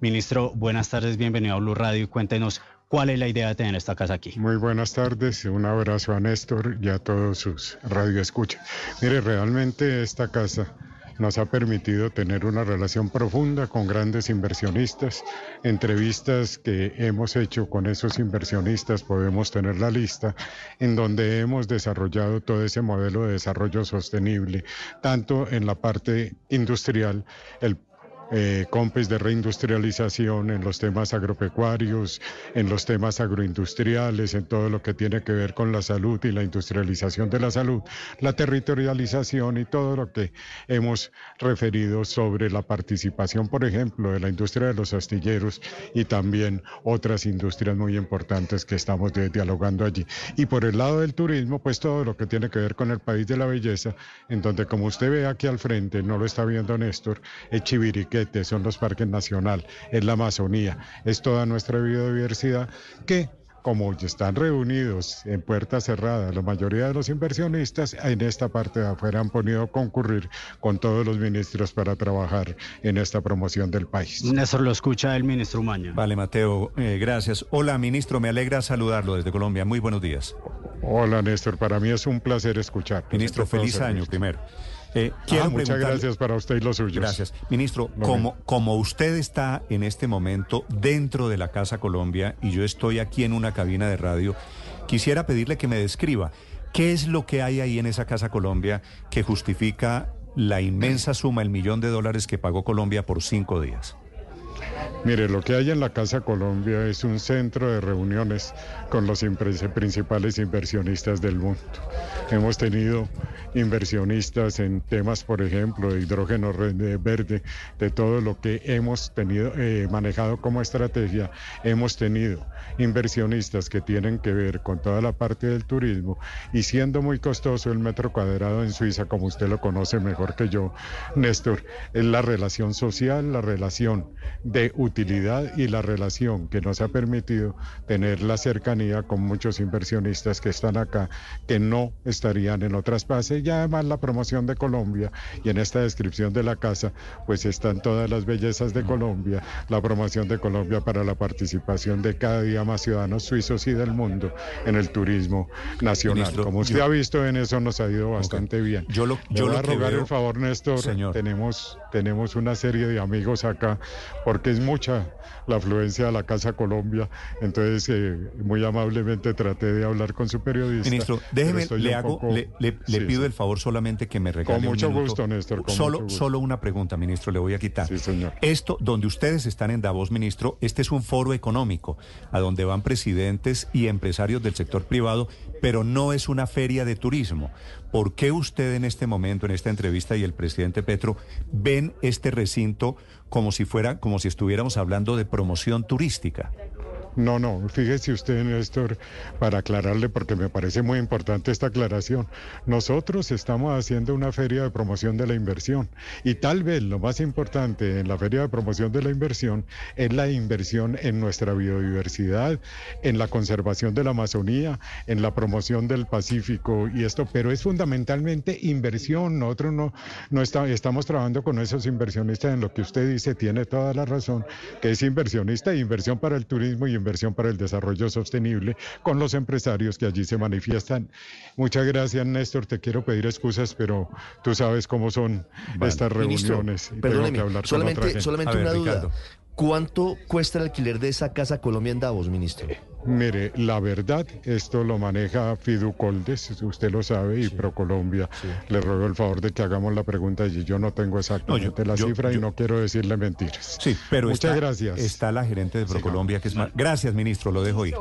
Ministro, buenas tardes, bienvenido a Blue Radio y cuéntenos cuál es la idea de tener esta casa aquí. Muy buenas tardes, un abrazo a Néstor y a todos sus radioescuchas. Mire, realmente esta casa nos ha permitido tener una relación profunda con grandes inversionistas. Entrevistas que hemos hecho con esos inversionistas, podemos tener la lista, en donde hemos desarrollado todo ese modelo de desarrollo sostenible, tanto en la parte industrial, el eh, compes de reindustrialización en los temas agropecuarios, en los temas agroindustriales, en todo lo que tiene que ver con la salud y la industrialización de la salud, la territorialización y todo lo que hemos referido sobre la participación, por ejemplo, de la industria de los astilleros y también otras industrias muy importantes que estamos dialogando allí. Y por el lado del turismo, pues todo lo que tiene que ver con el país de la belleza, en donde como usted ve aquí al frente, no lo está viendo Néstor, Son los parques nacionales, es la Amazonía, es toda nuestra biodiversidad que como están reunidos en puertas cerradas, la mayoría de los inversionistas en esta parte de afuera han podido a concurrir con todos los ministros para trabajar en esta promoción del país. Néstor, lo escucha el ministro Umaña. Vale, Mateo, eh, gracias. Hola, ministro, me alegra saludarlo desde Colombia. Muy buenos días. Hola, Néstor, para mí es un placer escuchar. Ministro, feliz año primero. Eh, ah, muchas gracias para usted y los suyos. Gracias. Ministro, como, como usted está en este momento dentro de la Casa Colombia y yo estoy aquí en una cabina de radio, quisiera pedirle que me describa qué es lo que hay ahí en esa Casa Colombia que justifica la inmensa suma, el millón de dólares que pagó Colombia por cinco días. Mire, lo que hay en la Casa Colombia es un centro de reuniones con los principales inversionistas del mundo. Hemos tenido inversionistas en temas, por ejemplo, de hidrógeno verde, de todo lo que hemos tenido eh, manejado como estrategia. Hemos tenido inversionistas que tienen que ver con toda la parte del turismo y siendo muy costoso el metro cuadrado en Suiza, como usted lo conoce mejor que yo, Néstor, es la relación social, la relación de utilidad y la relación que nos ha permitido tener la cercanía con muchos inversionistas que están acá, que no estarían en otras bases y además la promoción de Colombia y en esta descripción de la casa pues están todas las bellezas de Colombia, la promoción de Colombia para la participación de cada día más ciudadanos suizos y del mundo en el turismo nacional. Como usted ha visto en eso nos ha ido bastante bien. Yo lo, yo voy a rogar el favor Néstor, señor. tenemos tenemos una serie de amigos acá porque es mucha la afluencia a la Casa Colombia. Entonces, eh, muy amablemente traté de hablar con su periodista. Ministro, déjeme, le, hago, le, pido el favor solamente que me regale Con mucho un gusto, Néstor. solo, solo una pregunta, ministro, le voy a quitar. Sí, señor. Esto, donde ustedes están en Davos, ministro, este es un foro económico a donde van presidentes y empresarios del sector privado, pero no es una feria de turismo. ¿Por qué usted en este momento, en esta entrevista y el presidente Petro, ven este recinto como si fuera, como si estuviéramos hablando de promoción turística? No, no, fíjese usted, Néstor, para aclararle, porque me parece muy importante esta aclaración. Nosotros estamos haciendo una feria de promoción de la inversión y tal vez lo más importante en la feria de promoción de la inversión es la inversión en nuestra biodiversidad, en la conservación de la Amazonía, en la promoción del Pacífico y esto, pero es fundamentalmente inversión. Nosotros no, estamos trabajando con esos inversionistas en lo que usted dice, tiene toda la razón, que es inversionista e inversión para el turismo y inversión inversión para el desarrollo sostenible con los empresarios que allí se manifiestan. Muchas gracias, Néstor. Te quiero pedir excusas, pero tú sabes cómo son estas reuniones. perdóneme, solamente, solamente una duda. ¿Cuánto cuesta el alquiler de esa casa Colombia en Davos, ministro? Mire, la verdad, esto lo maneja Fiducoldes, usted lo sabe, y ProColombia. Le ruego el favor de que hagamos la pregunta y yo no tengo exactamente la cifra y no quiero decirle mentiras. Sí, pero Muchas gracias. Está la gerente de ProColombia, que es más... Gracias, ministro, lo dejo ahí.